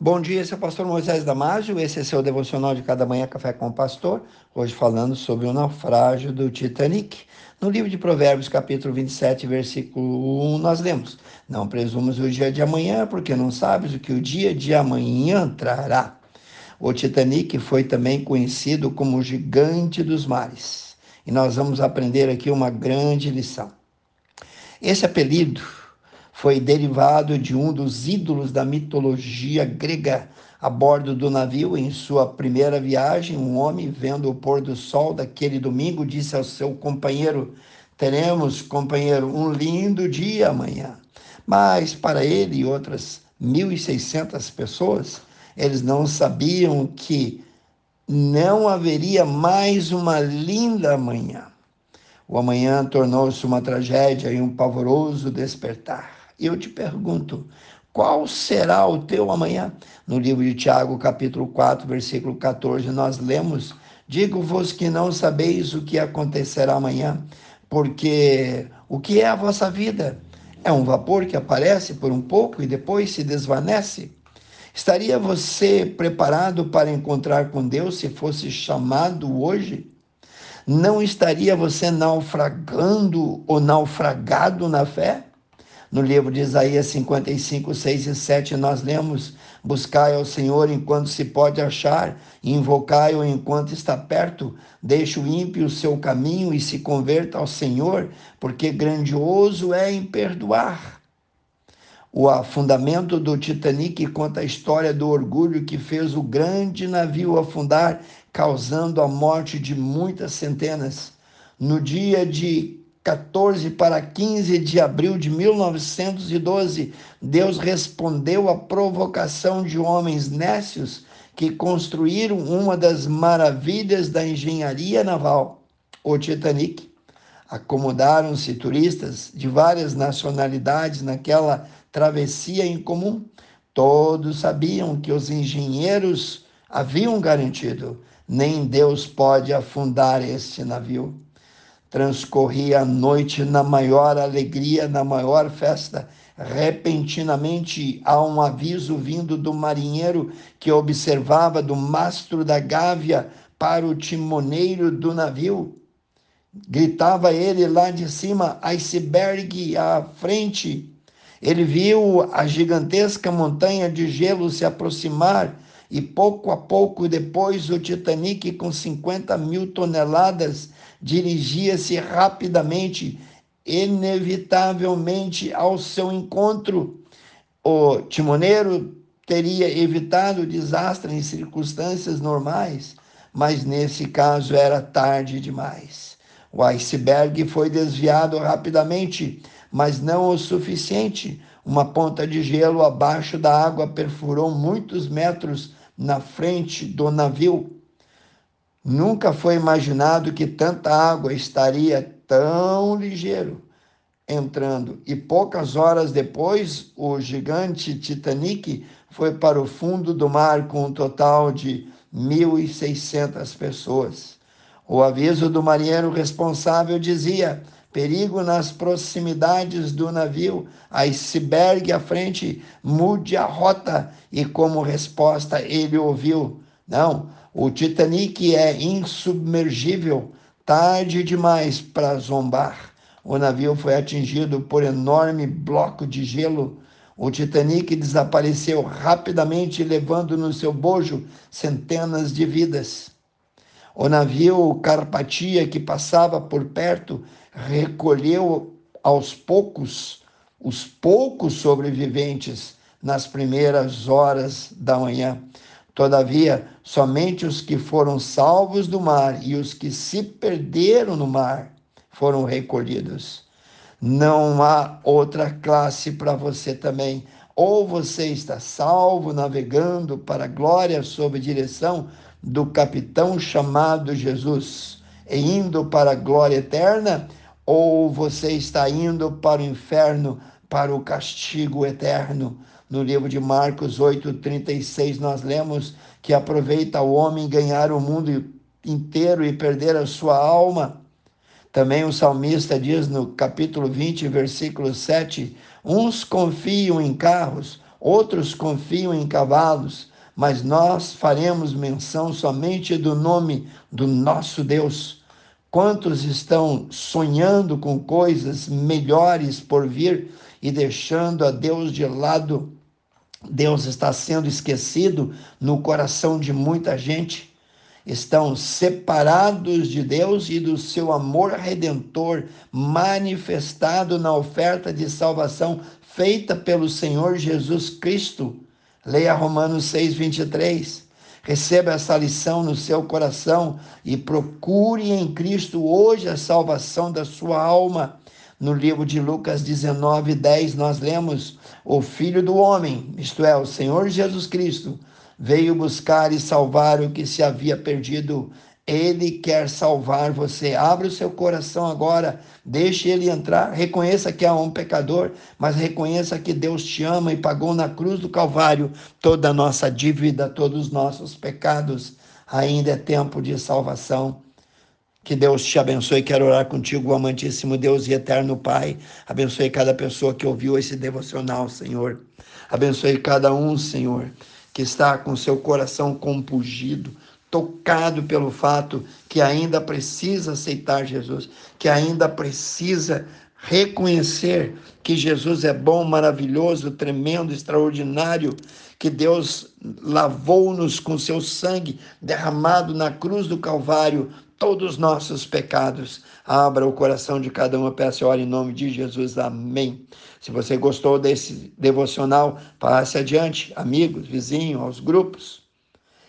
Bom dia, esse é o pastor Moisés Damásio, esse é seu devocional de cada manhã Café com o Pastor, hoje falando sobre o naufrágio do Titanic. No livro de Provérbios, capítulo 27, versículo 1, nós lemos, não presumas o dia de amanhã, porque não sabes o que o dia de amanhã trará. O Titanic foi também conhecido como o gigante dos mares, e nós vamos aprender aqui uma grande lição. Esse apelido foi derivado de um dos ídolos da mitologia grega. A bordo do navio, em sua primeira viagem, um homem, vendo o pôr do sol daquele domingo, disse ao seu companheiro: Teremos, companheiro, um lindo dia amanhã. Mas para ele e outras 1.600 pessoas, eles não sabiam que não haveria mais uma linda manhã. O amanhã tornou-se uma tragédia e um pavoroso despertar. Eu te pergunto, qual será o teu amanhã? No livro de Tiago, capítulo 4, versículo 14, nós lemos: Digo-vos que não sabeis o que acontecerá amanhã, porque o que é a vossa vida? É um vapor que aparece por um pouco e depois se desvanece? Estaria você preparado para encontrar com Deus se fosse chamado hoje? Não estaria você naufragando ou naufragado na fé? No livro de Isaías 55, 6 e 7, nós lemos: Buscai ao Senhor enquanto se pode achar, invocai-o enquanto está perto. Deixe o ímpio o seu caminho e se converta ao Senhor, porque grandioso é em perdoar. O afundamento do Titanic conta a história do orgulho que fez o grande navio afundar, causando a morte de muitas centenas. No dia de 14 para 15 de abril de 1912, Deus respondeu à provocação de homens nécios que construíram uma das maravilhas da engenharia naval, o Titanic. Acomodaram-se turistas de várias nacionalidades naquela travessia em comum. Todos sabiam que os engenheiros haviam garantido: nem Deus pode afundar este navio transcorria a noite na maior alegria, na maior festa. Repentinamente há um aviso vindo do marinheiro que observava do mastro da gávea para o timoneiro do navio. Gritava ele lá de cima, iceberg à frente. Ele viu a gigantesca montanha de gelo se aproximar e pouco a pouco depois o Titanic, com 50 mil toneladas, dirigia-se rapidamente, inevitavelmente, ao seu encontro. O timoneiro teria evitado o desastre em circunstâncias normais, mas nesse caso era tarde demais. O iceberg foi desviado rapidamente, mas não o suficiente. Uma ponta de gelo abaixo da água perfurou muitos metros na frente do navio. Nunca foi imaginado que tanta água estaria tão ligeiro entrando. E poucas horas depois, o gigante Titanic foi para o fundo do mar com um total de 1.600 pessoas. O aviso do marinheiro responsável dizia: perigo nas proximidades do navio, iceberg à frente, mude a rota. E como resposta, ele ouviu: não, o Titanic é insubmergível, tarde demais para zombar. O navio foi atingido por enorme bloco de gelo. O Titanic desapareceu rapidamente, levando no seu bojo centenas de vidas. O navio Carpatia, que passava por perto, recolheu aos poucos os poucos sobreviventes nas primeiras horas da manhã. Todavia, somente os que foram salvos do mar e os que se perderam no mar foram recolhidos. Não há outra classe para você também. Ou você está salvo navegando para a glória sob direção do capitão chamado Jesus e indo para a glória eterna, ou você está indo para o inferno, para o castigo eterno. No livro de Marcos 8:36 nós lemos que aproveita o homem ganhar o mundo inteiro e perder a sua alma. Também o salmista diz no capítulo 20, versículo 7: Uns confiam em carros, outros confiam em cavalos, mas nós faremos menção somente do nome do nosso Deus. Quantos estão sonhando com coisas melhores por vir e deixando a Deus de lado? Deus está sendo esquecido no coração de muita gente. Estão separados de Deus e do seu amor redentor manifestado na oferta de salvação feita pelo Senhor Jesus Cristo. Leia Romanos 6, 23. Receba essa lição no seu coração e procure em Cristo hoje a salvação da sua alma. No livro de Lucas 19, 10, nós lemos: O Filho do Homem, isto é, o Senhor Jesus Cristo, veio buscar e salvar o que se havia perdido. Ele quer salvar você. Abra o seu coração agora, deixe ele entrar. Reconheça que é um pecador, mas reconheça que Deus te ama e pagou na cruz do Calvário toda a nossa dívida, todos os nossos pecados. Ainda é tempo de salvação. Que Deus te abençoe. Quero orar contigo, amantíssimo Deus e eterno Pai. Abençoe cada pessoa que ouviu esse devocional, Senhor. Abençoe cada um, Senhor, que está com seu coração compungido tocado pelo fato que ainda precisa aceitar Jesus, que ainda precisa reconhecer que Jesus é bom, maravilhoso, tremendo, extraordinário, que Deus lavou-nos com seu sangue derramado na cruz do Calvário todos os nossos pecados. Abra o coração de cada uma, peça e ore em nome de Jesus. Amém. Se você gostou desse devocional, passe adiante, amigos, vizinhos, aos grupos.